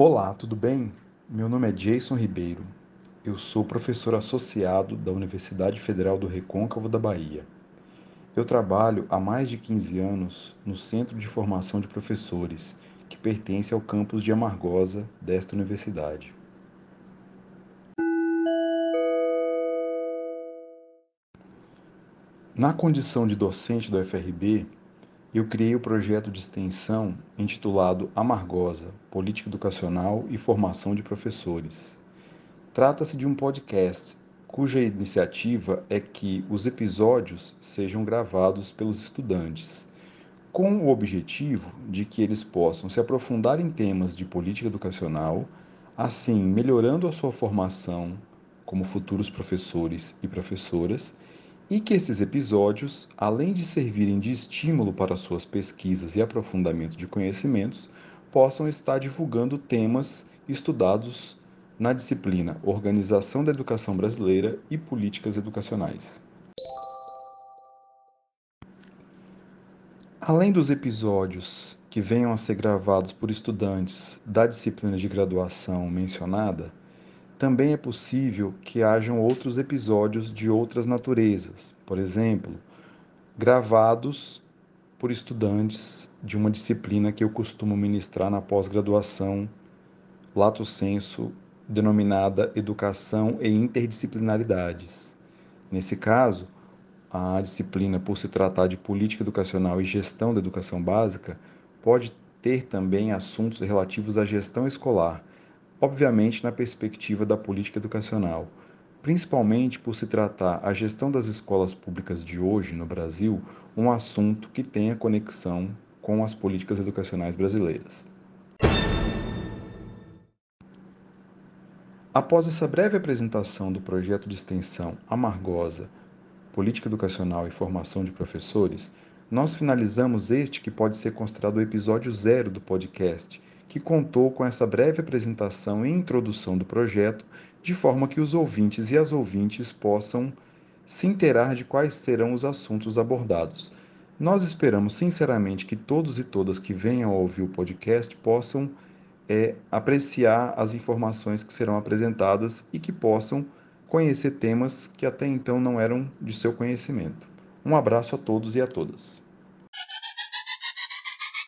Olá, tudo bem? Meu nome é Jason Ribeiro. Eu sou professor associado da Universidade Federal do Recôncavo da Bahia. Eu trabalho há mais de 15 anos no Centro de Formação de Professores, que pertence ao campus de Amargosa desta universidade. Na condição de docente do FRB, eu criei o projeto de extensão intitulado Amargosa Política Educacional e Formação de Professores. Trata-se de um podcast cuja iniciativa é que os episódios sejam gravados pelos estudantes, com o objetivo de que eles possam se aprofundar em temas de política educacional, assim melhorando a sua formação como futuros professores e professoras e que esses episódios, além de servirem de estímulo para suas pesquisas e aprofundamento de conhecimentos, possam estar divulgando temas estudados na disciplina Organização da Educação Brasileira e Políticas Educacionais. Além dos episódios que venham a ser gravados por estudantes da disciplina de graduação mencionada, também é possível que hajam outros episódios de outras naturezas, por exemplo, gravados por estudantes de uma disciplina que eu costumo ministrar na pós-graduação, lato senso, denominada Educação e Interdisciplinaridades. Nesse caso, a disciplina, por se tratar de política educacional e gestão da educação básica, pode ter também assuntos relativos à gestão escolar, obviamente na perspectiva da política educacional, principalmente por se tratar a gestão das escolas públicas de hoje no Brasil um assunto que tenha conexão com as políticas educacionais brasileiras. Após essa breve apresentação do projeto de extensão Amargosa, Política Educacional e Formação de Professores, nós finalizamos este que pode ser considerado o episódio zero do podcast, que contou com essa breve apresentação e introdução do projeto, de forma que os ouvintes e as ouvintes possam se inteirar de quais serão os assuntos abordados. Nós esperamos sinceramente que todos e todas que venham a ouvir o podcast possam é, apreciar as informações que serão apresentadas e que possam conhecer temas que até então não eram de seu conhecimento. Um abraço a todos e a todas.